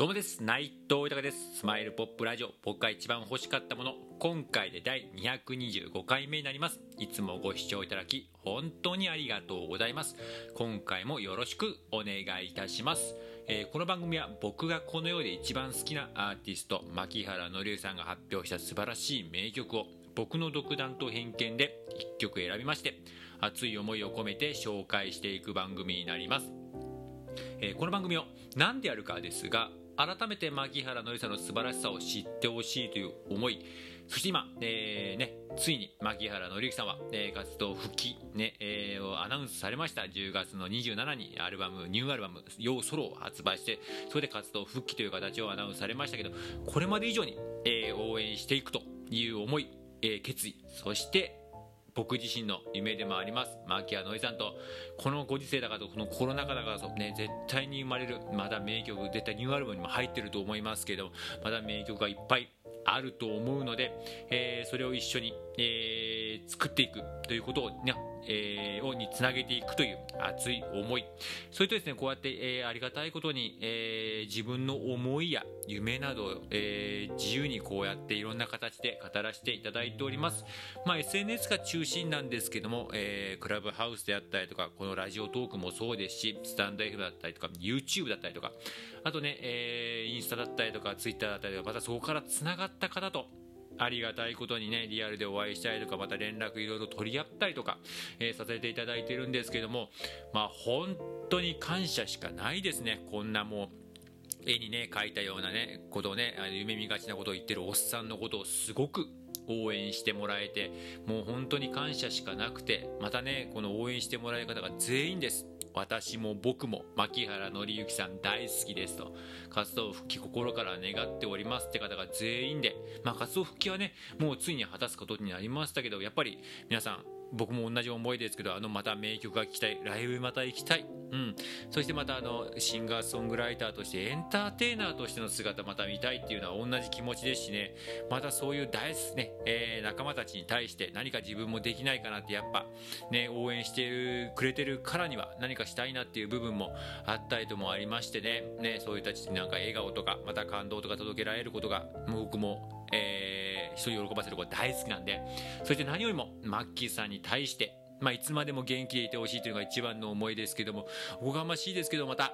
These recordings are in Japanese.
どうもです。内藤豊です。スマイルポップラジオ。僕が一番欲しかったもの。今回で第225回目になります。いつもご視聴いただき本当にありがとうございます。今回もよろしくお願いいたします。えー、この番組は僕がこの世で一番好きなアーティスト牧原紀之さんが発表した素晴らしい名曲を僕の独断と偏見で1曲選びまして熱い思いを込めて紹介していく番組になります、えー、この番組を何でやるかですが改めて牧原紀之さんの素晴らしさを知ってほしいという思い。そして今、えー、ね、ついに牧原紀之さんは、えー、活動復帰、ねえー、をアナウンスされました。10月の27にアルバムニューアルバム「ヨーソロ」を発売してそれで活動復帰という形をアナウンスされましたけどこれまで以上に、えー、応援していくという思い、えー、決意そして僕自身の夢でもあります。マキアノイさんとこのご時世だからとこのコロナ禍だからとね絶対に生まれるまだ名曲絶対ニューアルバムにも入ってると思いますけどまだ名曲がいっぱいあると思うので、えー、それを一緒に、えー、作っていくということをねえー、をにつなげていくという熱い思い。それとですねこうやって、えー、ありがたいことに、えー、自分の思いや夢など、えー、自由にこうやっていろんな形で語らせていただいております、まあ、SNS が中心なんですけども、えー、クラブハウスであったりとかこのラジオトークもそうですしスタンド F だったりとか YouTube だったりとかあとね、えー、インスタだったりとか Twitter だったりとかまたそこからつながった方とありがたいことにね、リアルでお会いしたりとか、また連絡いろいろ取り合ったりとか、えー、させていただいてるんですけども、まあ本当に感謝しかないですね。こんなもう、絵にね、描いたようなね、ことをね、夢見がちなことを言ってるおっさんのことをすごく応援してもらえて、もう本当に感謝しかなくて、またね、この応援してもらえる方が全員です。私も僕も牧原紀之さん大好きですと。活動復帰心から願っておりますって方が全員で、まあ、活動復帰はねもうついに果たすことになりましたけどやっぱり皆さん僕も同じ思いですけどあのまた名曲が聴きたいライブまた行きたい、うん、そしてまたあのシンガーソングライターとしてエンターテイナーとしての姿また見たいっていうのは同じ気持ちですしね。またそういう大好きね、えー、仲間たちに対して何か自分もできないかなってやっぱね応援してくれてるからには何かしたいなっていう部分もあったりともありましてね。ねそういう人たちになんか笑顔とかまた感動とか届けられることが僕も、えー人を喜ばせること大好きなんでそして何よりもマッキーさんに対してまあ、いつまでも元気でいてほしいというのが一番の思いですけどもおこがましいですけどまた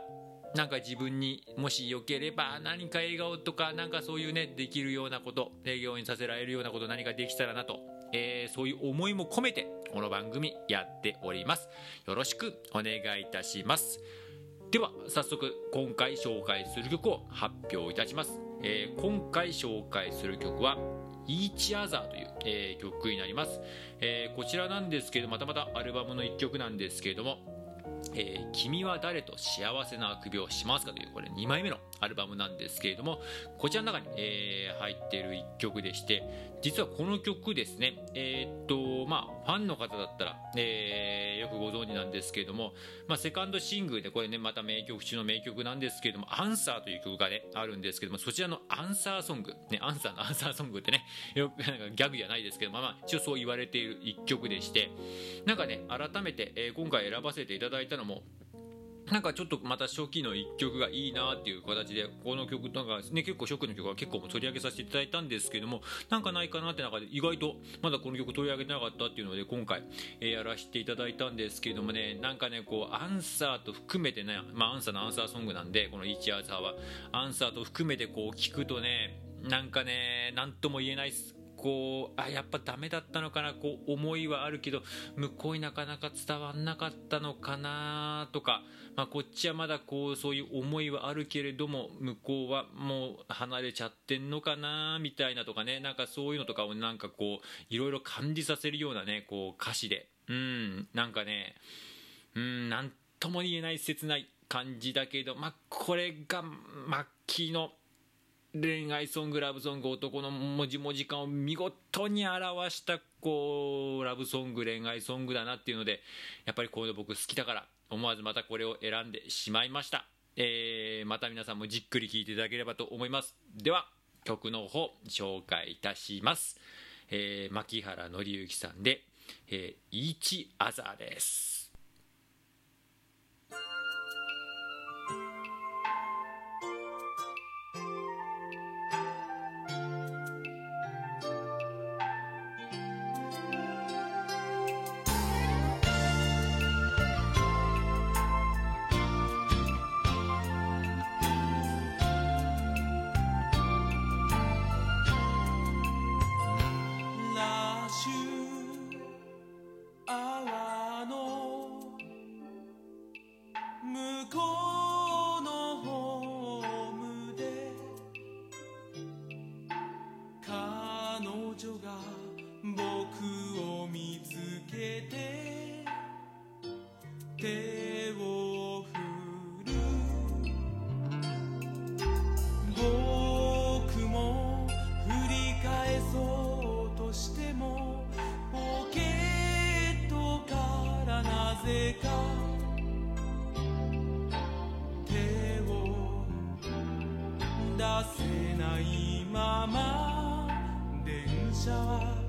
なんか自分にもしよければ何か笑顔とかなんかそういうねできるようなこと笑顔にさせられるようなこと何かできたらなと、えー、そういう思いも込めてこの番組やっております。よろしくお願いいたします。では早速今回紹介する曲を発表いたします、えー、今回紹介する曲は Each Other という、えー、曲になります、えー、こちらなんですけどまたまたアルバムの1曲なんですけれどもえー、君は誰と幸せなあくびをしますか？というこれ2枚目のアルバムなんですけれどもこちらの中に、えー、入っている1曲でして実はこの曲ですねえー、っとまあファンの方だったら、え、よくご存知なんですけれども、まあ、セカンドシングルでこれねまた名曲中の名曲なんですけれども「アンサーという曲がねあるんですけどもそちらのアンサーソングねアンサーの アンサーソングってねよくなんかギャグじゃないですけどまあまあ一応そう言われている1曲でしてなんかね改めて、え、今回選ばせていただいたのもなんかちょっとまた初期の1曲がいいなっていう形でこの曲なんかね結構初期の曲は結構取り上げさせていただいたんですけどもなんかないかなって中で意外とまだこの曲取り上げてなかったっていうので今回、えやらせていただいたんですけどもねなんかねこうアンサーと含めてねまあアンサーのアンサーソングなんでこの「イチアーサーは。アンサーと含めてこう聞くとねなんかね何とも言えないっす。こうあやっぱダメだったのかなこう思いはあるけど向こうになかなか伝わんなかったのかなとか、まあ、こっちはまだこうそういう思いはあるけれども向こうはもう離れちゃってんのかなみたいなとかねなんかそういうのとかをなんかこういろいろ感じさせるようなねこう歌詞で。うんなんかねうんなんとも言えない切ない感じだけどまあこれが末期の恋愛ソングラブソング男の文字文字感を見事に表したこうラブソング恋愛ソングだなっていうのでやっぱりこういうの僕好きだから思わずまたこれを選んでしまいました、えー、また皆さんもじっくり聴いていただければと思います。では曲の方紹介いたします、えー、牧原紀之さんで「えー、Each Other」です。女が僕を見つけて手を振る。僕も振り返そうとしてもポケットからなぜか手を出せないまま。show up.